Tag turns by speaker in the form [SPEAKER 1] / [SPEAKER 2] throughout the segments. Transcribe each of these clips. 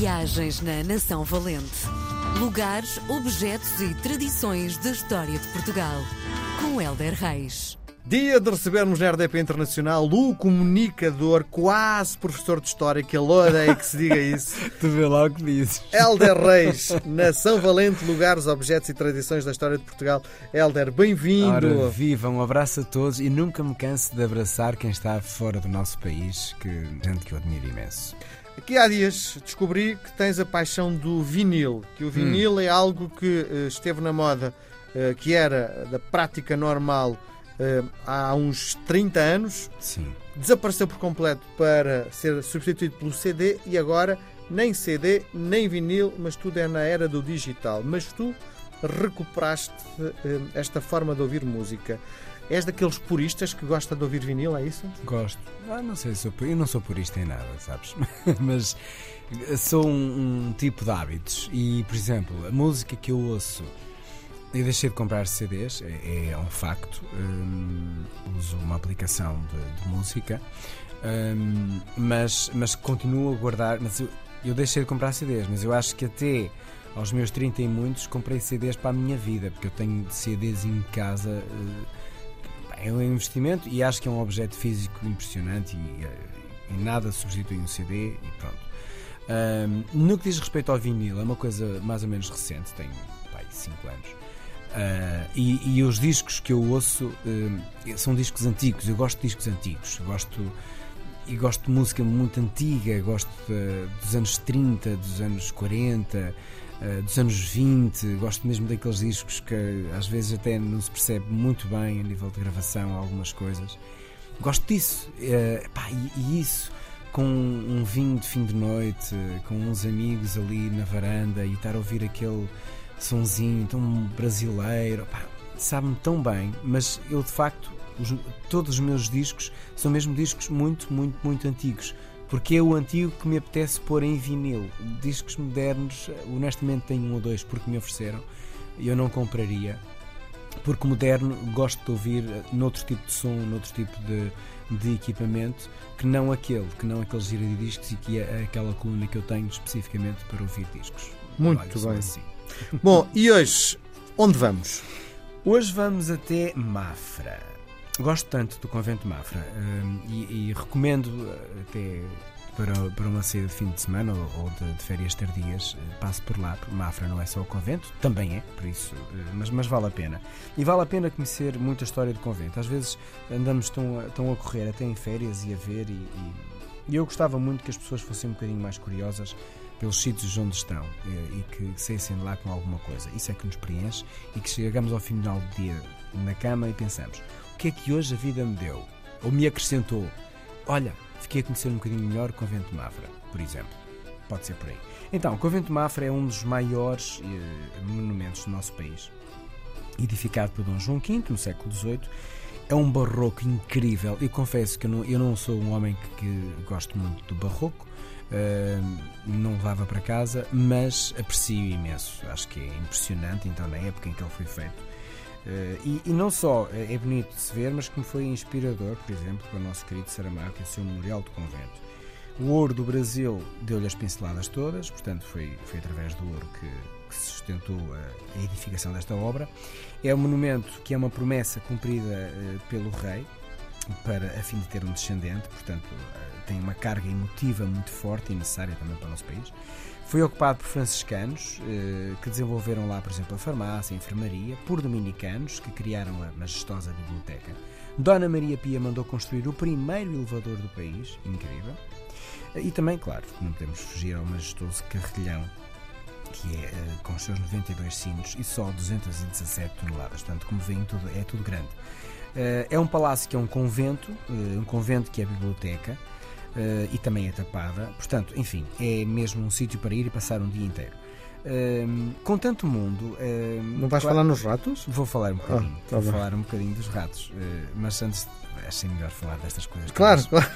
[SPEAKER 1] Viagens na Nação Valente. Lugares, objetos e tradições da história de Portugal. Com Helder Reis.
[SPEAKER 2] Dia de recebermos na RDP Internacional o comunicador, quase professor de História, que ele odeia que se diga isso.
[SPEAKER 3] tu vê lá o que dizes.
[SPEAKER 2] Helder Reis, Nação Valente, lugares, objetos e tradições da história de Portugal. Helder, bem-vindo.
[SPEAKER 3] Ora, viva, um abraço a todos e nunca me canso de abraçar quem está fora do nosso país, que gente que eu admiro imenso.
[SPEAKER 2] Aqui há dias descobri que tens a paixão do vinil, que o vinil hum. é algo que uh, esteve na moda, uh, que era da prática normal uh, há uns 30 anos.
[SPEAKER 3] Sim.
[SPEAKER 2] Desapareceu por completo para ser substituído pelo CD e agora nem CD, nem vinil, mas tudo é na era do digital. Mas tu recuperaste esta forma de ouvir música. És daqueles puristas que gosta de ouvir vinil, é isso?
[SPEAKER 3] Gosto. Ah, não sei, sou, eu não sou purista em nada, sabes? mas sou um, um, tipo de hábitos. E, por exemplo, a música que eu ouço eu deixei de comprar CDs, é, é um facto. Um, uso uma aplicação de, de música, um, mas, mas continuo a guardar. Mas eu, eu deixei de comprar CDs, mas eu acho que até aos meus 30 e muitos comprei CDs para a minha vida, porque eu tenho CDs em casa. Uh, é um investimento e acho que é um objeto físico impressionante e, e nada substitui um CD e pronto. Um, no que diz respeito ao vinil, é uma coisa mais ou menos recente, tenho 5 anos. Uh, e, e, os discos que eu ouço uh, são discos antigos. Eu gosto de discos antigos. Gosto e gosto de música muito antiga. Gosto de, dos anos 30, dos anos 40, uh, dos anos 20. Gosto mesmo daqueles discos que às vezes até não se percebe muito bem a nível de gravação algumas coisas. Gosto disso. Pá, e, e isso com um vinho de fim de noite, com uns amigos ali na varanda e estar a ouvir aquele sonzinho tão brasileiro, sabe-me tão bem, mas eu de facto, os, todos os meus discos são mesmo discos muito, muito, muito antigos. Porque é o antigo que me apetece pôr em vinil. Discos modernos, honestamente, tenho um ou dois porque me ofereceram. e Eu não compraria. Porque moderno gosto de ouvir noutro tipo de som, noutro tipo de, de equipamento, que não aquele, que não aqueles giradiscos e que é aquela coluna que eu tenho especificamente para ouvir discos.
[SPEAKER 2] Muito bem. Assim. Bom, e hoje, onde vamos?
[SPEAKER 3] Hoje vamos até Mafra. Gosto tanto do convento Mafra um, e, e, recomendo eh, até para, para uma saída de fim de semana ou, ou de, de, férias tardias, eh, passe por lá, Mafra não é só o convento, também é, por isso, eh, mas, mas vale a pena. E vale a pena conhecer muita história do convento. Às vezes andamos tão, tão a correr até em férias e a ver, e, e eu gostava muito que as pessoas fossem um bocadinho mais curiosas pelos sítios onde estão eh, e que saíssem de lá com alguma coisa. Isso é que nos preenche e que chegamos ao final do dia na cama e pensamos: o que é que hoje a vida me deu? Ou me acrescentou? Olha, fiquei a conhecer um bocadinho melhor o Convento de Mafra, por exemplo. Pode ser por aí. Então, o Convento de Mafra é um dos maiores eh, monumentos do nosso país. Edificado por Dom João V no século XVIII, é um barroco incrível. Eu confesso que eu não, eu não sou um homem que, que gosto muito do barroco, não levava para casa, mas aprecio imenso. Acho que é impressionante, então, na época em que ele foi feito. Uh, e, e, não só é bonito de se ver, mas como foi inspirador, por exemplo, para o nosso querido Saramago e o seu Memorial do Convento. O ouro do Brasil deu-lhe as pinceladas todas, portanto, foi, foi através do ouro que sustentou a, edificação desta obra. É um monumento que é uma promessa cumprida uh, pelo rei, para, a fim de ter um descendente, portanto, tem uma carga emotiva muito forte e necessária também para o nosso país. Foi ocupado por franciscanos, eh, que desenvolveram lá, por exemplo, a farmácia, a enfermaria, por dominicanos, que criaram a majestosa biblioteca. Dona Maria Pia mandou construir o primeiro elevador do país, incrível. E também, claro, não podemos fugir ao majestoso carrilhão, que é eh, com os seus 92 sinos e só 217 toneladas. Portanto, como veem, tudo, é tudo grande. Eh, é um palácio que é um convento, um convento que é biblioteca, e também é tapada. Portanto, enfim, é mesmo um sítio para ir e passar um dia inteiro. Hum, com tanto mundo. hum,
[SPEAKER 2] Não vais
[SPEAKER 3] claro-
[SPEAKER 2] falar nos ratos?
[SPEAKER 3] Vou falar um bocadinho.
[SPEAKER 2] Ah, tá
[SPEAKER 3] vou
[SPEAKER 2] bem.
[SPEAKER 3] falar um bocadinho dos ratos. eh, mas antes. Achei melhor falar destas coisas.
[SPEAKER 2] Claro,
[SPEAKER 3] todas-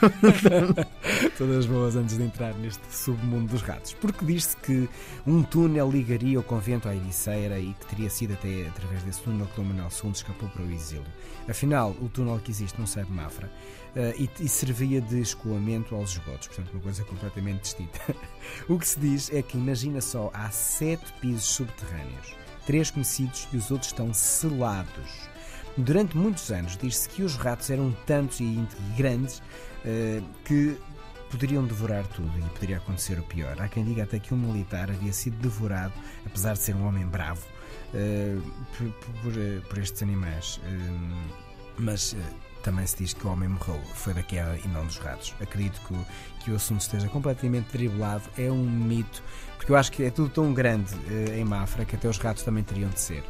[SPEAKER 2] claro.
[SPEAKER 3] Todas boas antes de entrar neste submundo dos ratos. Porque diz-se que um túnel ligaria o convento à Ericeira e que teria sido até através desse túnel que Dom Manuel II escapou para o exílio. Afinal, o túnel que existe não de Mafra eh, e, e servia de escoamento aos esgotos, portanto, uma coisa completamente distinta. o que se diz é que, imagina só, há sete pisos subterrâneos, três conhecidos e os outros estão selados. Durante muitos anos diz-se que os ratos eram tantos e grandes eh, que poderiam devorar tudo e poderia acontecer o pior. Há quem diga até que um militar havia sido devorado, apesar de ser um homem bravo, eh, por, por, eh, por estes animais. Mas também se diz que o homem morreu foi da queda e não dos ratos. Acredito que o, que o assunto esteja completamente dribblado. É um mito, porque eu acho que é tudo tão grande eh, em Mafra que até os ratos também teriam de ser.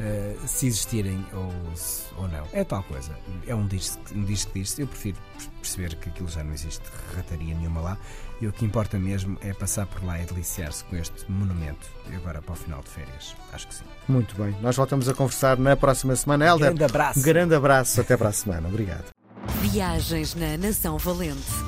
[SPEAKER 3] eh, se existirem ou, se- ou não. É tal coisa. É um disco, um disco que diz Eu prefiro perceber que aquilo já não existe rataria nenhuma lá. E o que importa mesmo é passar por lá e deliciar-se com este monumento. E agora para o final de férias. Acho que sim.
[SPEAKER 2] Muito bem. Nós voltamos a conversar na próxima semana. Helder,
[SPEAKER 3] Grande abraço.
[SPEAKER 2] um grande abraço. Até para a semana. Obrigado.
[SPEAKER 1] Viagens na Nação Valente.